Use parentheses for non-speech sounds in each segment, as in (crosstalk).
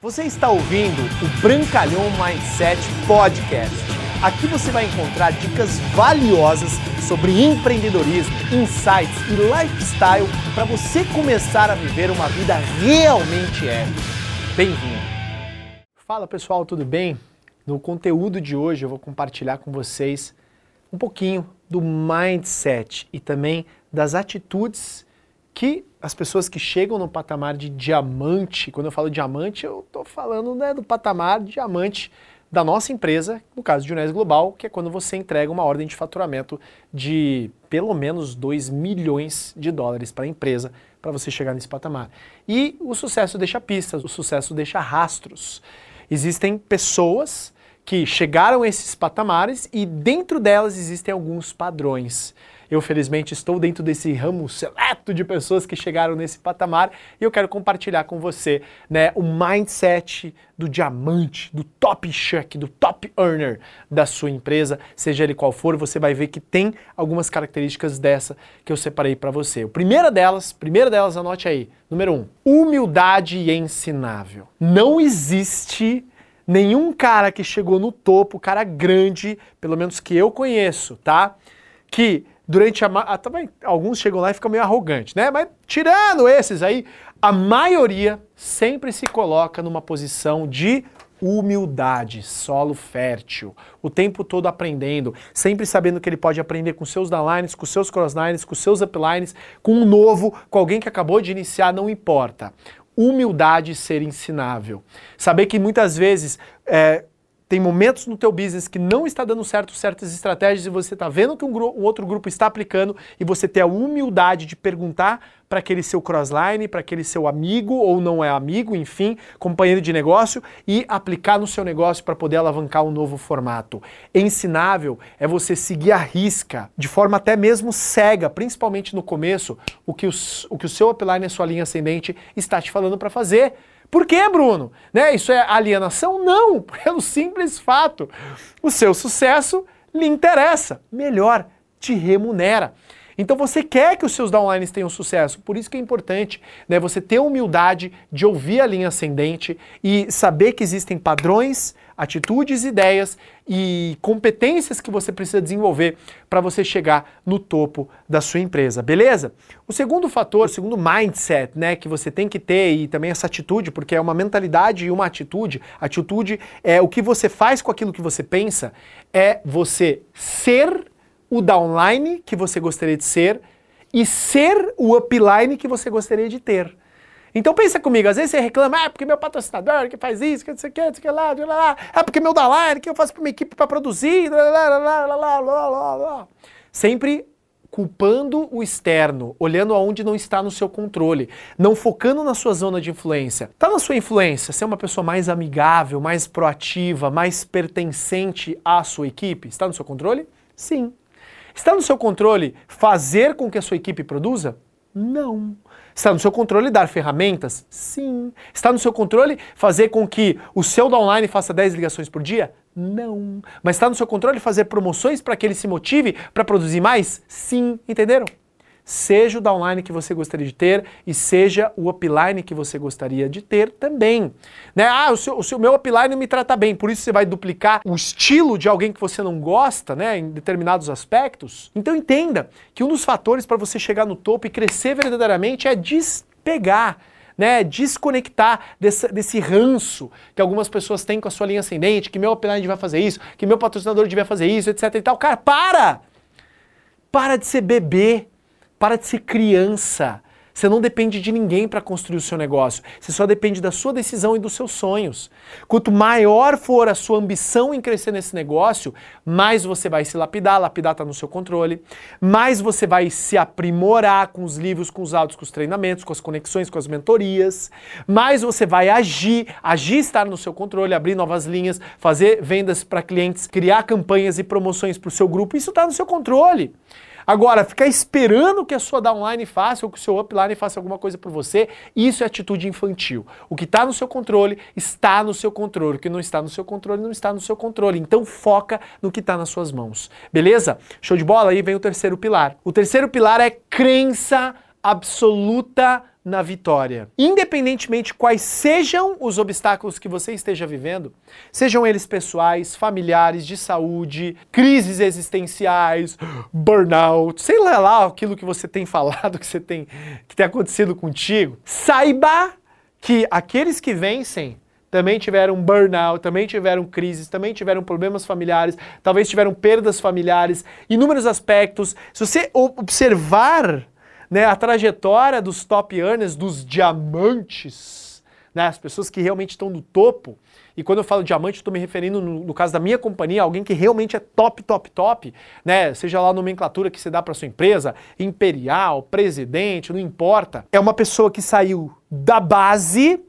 Você está ouvindo o Brancalhão Mindset Podcast. Aqui você vai encontrar dicas valiosas sobre empreendedorismo, insights e lifestyle para você começar a viver uma vida realmente épica. Bem-vindo! Fala pessoal, tudo bem? No conteúdo de hoje eu vou compartilhar com vocês um pouquinho do mindset e também das atitudes que as pessoas que chegam no patamar de diamante, quando eu falo diamante, eu estou falando né, do patamar diamante da nossa empresa, no caso de Unés Global, que é quando você entrega uma ordem de faturamento de pelo menos 2 milhões de dólares para a empresa para você chegar nesse patamar. E o sucesso deixa pistas, o sucesso deixa rastros. Existem pessoas que chegaram a esses patamares e dentro delas existem alguns padrões. Eu, felizmente, estou dentro desse ramo seleto de pessoas que chegaram nesse patamar e eu quero compartilhar com você né, o mindset do diamante, do top chuck, do top earner da sua empresa, seja ele qual for, você vai ver que tem algumas características dessa que eu separei para você. A primeira delas, primeira delas, anote aí, número um, humildade ensinável. Não existe nenhum cara que chegou no topo, cara grande, pelo menos que eu conheço, tá? Que durante a. a também, alguns chegam lá e ficam meio arrogantes, né? Mas tirando esses aí, a maioria sempre se coloca numa posição de humildade, solo fértil, o tempo todo aprendendo, sempre sabendo que ele pode aprender com seus downlines, com seus crosslines, com seus uplines, com um novo, com alguém que acabou de iniciar, não importa. Humildade ser ensinável. Saber que muitas vezes é, tem momentos no teu business que não está dando certo certas estratégias e você está vendo que um, um, outro grupo está aplicando e você ter a humildade de perguntar para aquele seu crossline, para aquele seu amigo ou não é amigo, enfim, companheiro de negócio e aplicar no seu negócio para poder alavancar um novo formato. Ensinável é você seguir a risca, de forma até mesmo cega, principalmente no começo, o que, os, o, que o seu upline, a sua linha ascendente, está te falando para fazer. Por que, Bruno? Né? Isso é alienação? Não, (laughs) pelo simples fato. O seu sucesso lhe interessa, melhor, te remunera. Então você quer que os seus downlines tenham sucesso, por isso que é importante né, você ter a humildade de ouvir a linha ascendente e saber que existem padrões, atitudes, ideias e competências que você precisa desenvolver para você chegar no topo da sua empresa, beleza? O segundo fator, o segundo mindset, né, que você tem que ter e também essa atitude, porque é uma mentalidade e uma atitude. Atitude é o que você faz com aquilo que você pensa, é você ser o downline que você gostaria de ser e ser o upline que você gostaria de ter. Então pensa comigo, às vezes você reclama, ah, é porque meu patrocinador que faz isso, que não sei o que, não sei o que lá, lá, lá, é porque meu downline que eu faço para minha equipe para produzir, lá, lá, lá, lá, lá, lá, lá, lá. Sempre culpando o externo, olhando aonde não está no seu controle, não focando na sua zona de influência. Está na sua influência ser uma pessoa mais amigável, mais proativa, mais pertencente à sua equipe? Está no seu controle? Sim. Está no seu controle fazer com que a sua equipe produza? Não. Está no seu controle dar ferramentas? Sim. Está no seu controle fazer com que o seu downline faça 10 ligações por dia? Não. Mas está no seu controle fazer promoções para que ele se motive para produzir mais? Sim. Entenderam? Seja o downline que você gostaria de ter e seja o upline que você gostaria de ter também. Né? Ah, o seu, o seu meu upline me trata bem, por isso você vai duplicar o estilo de alguém que você não gosta, né, em determinados aspectos. Então entenda que um dos fatores para você chegar no topo e crescer verdadeiramente é despegar né, desconectar desse, desse ranço que algumas pessoas têm com a sua linha ascendente, que meu upline vai fazer isso, que meu patrocinador devia fazer isso, etc e tal. Cara, para! Para de ser bebê. Para de ser criança. Você não depende de ninguém para construir o seu negócio. Você só depende da sua decisão e dos seus sonhos. Quanto maior for a sua ambição em crescer nesse negócio, mais você vai se lapidar. Lapidar está no seu controle. Mais você vai se aprimorar com os livros, com os áudios, com os treinamentos, com as conexões, com as mentorias. Mais você vai agir. Agir estar no seu controle, abrir novas linhas, fazer vendas para clientes, criar campanhas e promoções para o seu grupo. Isso está no seu controle. Agora, ficar esperando que a sua downline faça ou que o seu upline faça alguma coisa por você, isso é atitude infantil. O que está no seu controle está no seu controle. O que não está no seu controle não está no seu controle. Então foca no que está nas suas mãos. Beleza? Show de bola? Aí vem o terceiro pilar. O terceiro pilar é crença absoluta na vitória. Independentemente quais sejam os obstáculos que você esteja vivendo, sejam eles pessoais, familiares, de saúde, crises existenciais, burnout, sei lá, lá aquilo que você tem (laughs) falado, que você tem que tem acontecido contigo, saiba que aqueles que vencem também tiveram burnout, também tiveram crises, também tiveram problemas familiares, talvez tiveram perdas familiares, inúmeros aspectos. Se você observar né, a trajetória dos top earners, dos diamantes, né, as pessoas que realmente estão no topo, e quando eu falo diamante, estou me referindo, no, no, caso da minha companhia, alguém que realmente é top, top, top, né? Seja lá a nomenclatura que você dá para sua empresa, imperial, presidente, não importa. É uma pessoa que saiu da base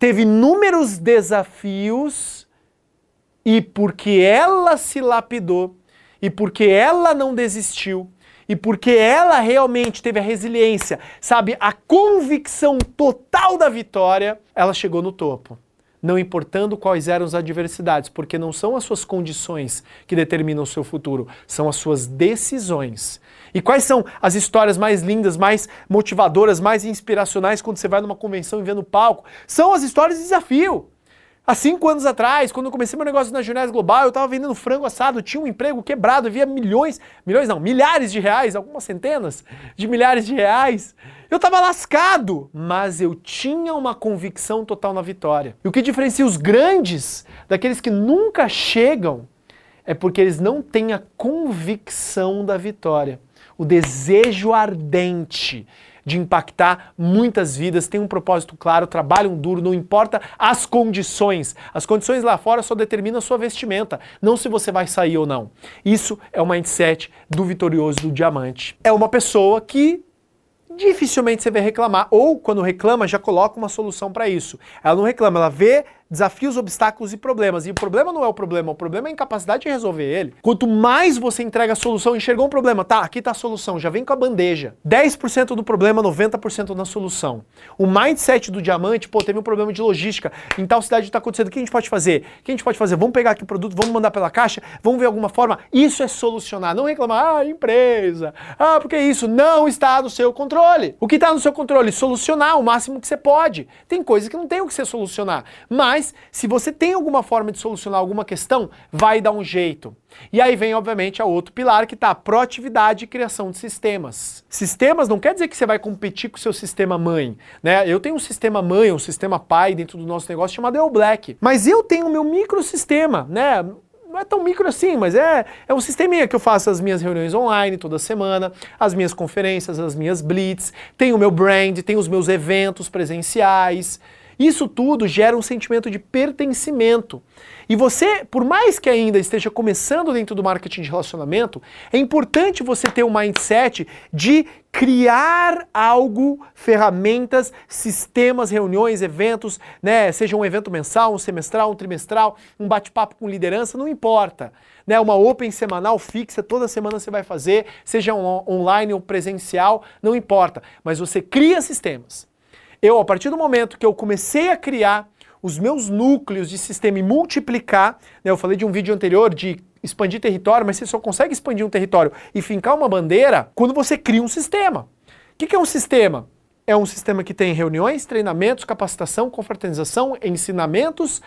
teve inúmeros desafios e porque ela se lapidou e porque ela não desistiu e porque ela realmente teve a resiliência, sabe, a convicção total da vitória, ela chegou no topo. Não importando quais eram as adversidades, porque não são as suas condições que determinam o seu futuro, são as suas decisões. E quais são as histórias mais lindas, mais motivadoras, mais inspiracionais quando você vai numa convenção e vê no palco? São as histórias de desafio. Há cinco anos atrás, quando eu comecei meu negócio na Junés Global, eu estava vendendo frango assado, tinha um emprego quebrado, havia milhões, milhões não, milhares de reais, algumas centenas de milhares de reais. Eu estava lascado, mas eu tinha uma convicção total na vitória. E o que diferencia os grandes daqueles que nunca chegam é porque eles não têm a convicção da vitória o desejo ardente de impactar muitas vidas, tem um propósito claro, trabalham duro, não importa as condições. As condições lá fora só determinam a sua vestimenta, não se você vai sair ou não. Isso é o mindset do vitorioso do diamante. É uma pessoa que dificilmente você vai reclamar, ou quando reclama, já coloca uma solução para isso. Ela não reclama, ela vê desafios, obstáculos e problemas. E o problema não é o problema, o problema é a incapacidade de resolver ele. Quanto mais você entrega a solução, enxergou um problema, tá, aqui tá a solução, já vem com a bandeja. 10% do problema, 90% na solução. O mindset do diamante, pô, teve um problema de logística, em tal cidade está acontecendo, o que a gente pode fazer? O que a gente pode fazer? Vamos pegar aqui o produto, vamos mandar pela caixa, vamos ver alguma forma. Isso é solucionar, não reclamar, ah, empresa, ah, porque isso não está no seu controle. O que está no seu controle? Solucionar o máximo que você pode. Tem coisas que não tem o que você solucionar, mas mas se você tem alguma forma de solucionar alguma questão, vai dar um jeito. E aí vem, obviamente, a outro pilar que está a proatividade e criação de sistemas. Sistemas não quer dizer que você vai competir com o seu sistema mãe, né? Eu tenho um sistema mãe, um sistema pai dentro do nosso negócio chamado El Black, mas eu tenho o meu microsistema, né? não é tão micro assim, mas é, é um sisteminha que eu faço as minhas reuniões online toda semana, as minhas conferências, as minhas blitz, tem o meu brand, tem os meus eventos presenciais. Isso tudo gera um sentimento de pertencimento. E você, por mais que ainda esteja começando dentro do marketing de relacionamento, é importante você ter um mindset de criar algo, ferramentas, sistemas, reuniões, eventos, né? Seja um evento mensal, um semestral, um trimestral, um bate-papo com liderança, não importa. Né? Uma open semanal fixa, toda semana você vai fazer, seja um online ou presencial, não importa. Mas você cria sistemas. Eu, a partir do momento que eu comecei a criar os meus núcleos de sistema e multiplicar, né, eu falei de um vídeo anterior de expandir território, mas você só consegue expandir um território e fincar uma bandeira quando você cria um sistema. O que, que é um sistema? É um sistema que tem reuniões, treinamentos, capacitação, confraternização, ensinamentos,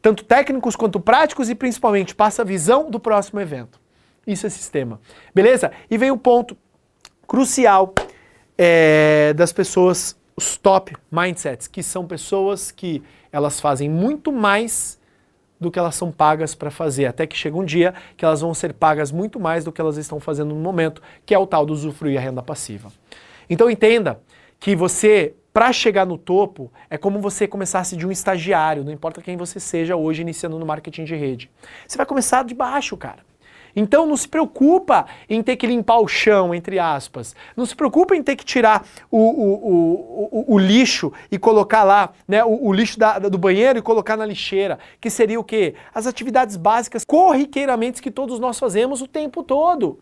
tanto técnicos quanto práticos e principalmente passa a visão do próximo evento. Isso é sistema. Beleza? E vem o ponto crucial é, das pessoas os top mindsets, que são pessoas que elas fazem muito mais do que elas são pagas para fazer, até que chega um dia que elas vão ser pagas muito mais do que elas estão fazendo no momento, que é o tal do usufruir a renda passiva. Então entenda que você, para chegar no topo, é como você começasse de um estagiário, não importa quem você seja hoje iniciando no marketing de rede. Você vai começar de baixo, cara. Então não se preocupa em ter que limpar o chão, entre aspas. Não se preocupa em ter que tirar o, o, o, o lixo e colocar lá, né, o, lixo da, do banheiro e colocar na lixeira. Que seria o quê? As atividades básicas corriqueiramente que todos nós fazemos o tempo todo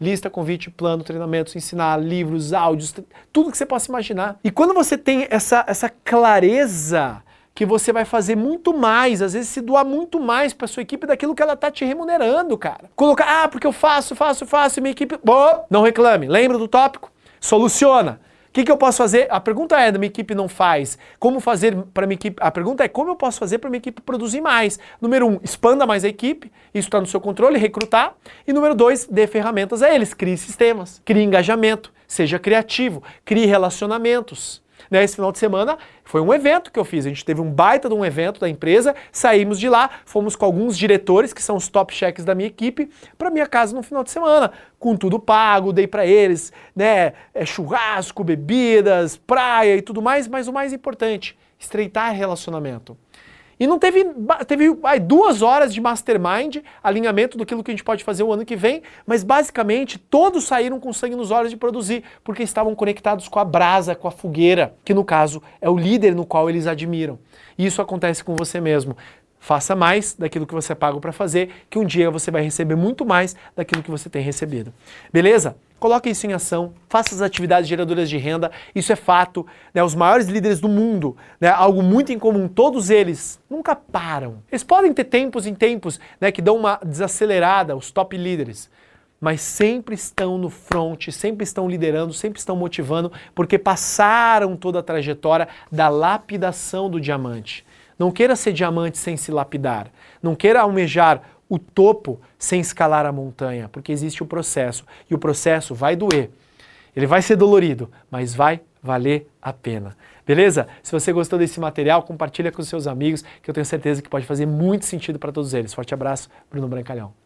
lista, convite, plano, treinamentos, ensinar, livros, áudios, tudo que você possa imaginar. E quando você tem essa, essa clareza que você vai fazer muito mais, às vezes se doar muito mais para sua equipe daquilo que ela tá te remunerando, cara. Colocar, ah, porque eu faço, faço, faço, minha equipe. Bom, não reclame. Lembra do tópico? Soluciona. O que, que eu posso fazer? A pergunta é, da minha equipe não faz. Como fazer para minha equipe? A pergunta é, como eu posso fazer para minha equipe produzir mais? Número um, expanda mais a equipe. Isso está no seu controle, recrutar. E número dois, dê ferramentas a eles. Crie sistemas, crie engajamento, seja criativo, crie relacionamentos. Né, esse final de semana foi um evento que eu fiz. A gente teve um baita de um evento da empresa, saímos de lá, fomos com alguns diretores, que são os top cheques da minha equipe, para minha casa no final de semana, com tudo pago, dei para eles, né, é, churrasco, bebidas, praia e tudo mais, mas o mais importante, estreitar relacionamento. E não teve, teve ai, duas horas de mastermind, alinhamento do que a gente pode fazer o ano que vem, mas basicamente todos saíram com sangue nos olhos de produzir, porque estavam conectados com a brasa, com a fogueira, que no caso é o líder no qual eles admiram. E isso acontece com você mesmo. Faça mais daquilo que você é pago para fazer, que um dia você vai receber muito mais daquilo que você tem recebido. Beleza? Coloque isso em ação, faça as atividades geradoras de renda, isso é fato. Né? Os maiores líderes do mundo, né? algo muito em comum, todos eles nunca param. Eles podem ter tempos em tempos né, que dão uma desacelerada, os top líderes, mas sempre estão no front, sempre estão liderando, sempre estão motivando, porque passaram toda a trajetória da lapidação do diamante. Não queira ser diamante sem se lapidar. Não queira almejar o topo sem escalar a montanha, porque existe o processo e o processo vai doer. Ele vai ser dolorido, mas vai valer a pena. Beleza? Se você gostou desse material, compartilha com seus amigos, que eu tenho certeza que pode fazer muito sentido para todos eles. Forte abraço, Bruno Brancalhão.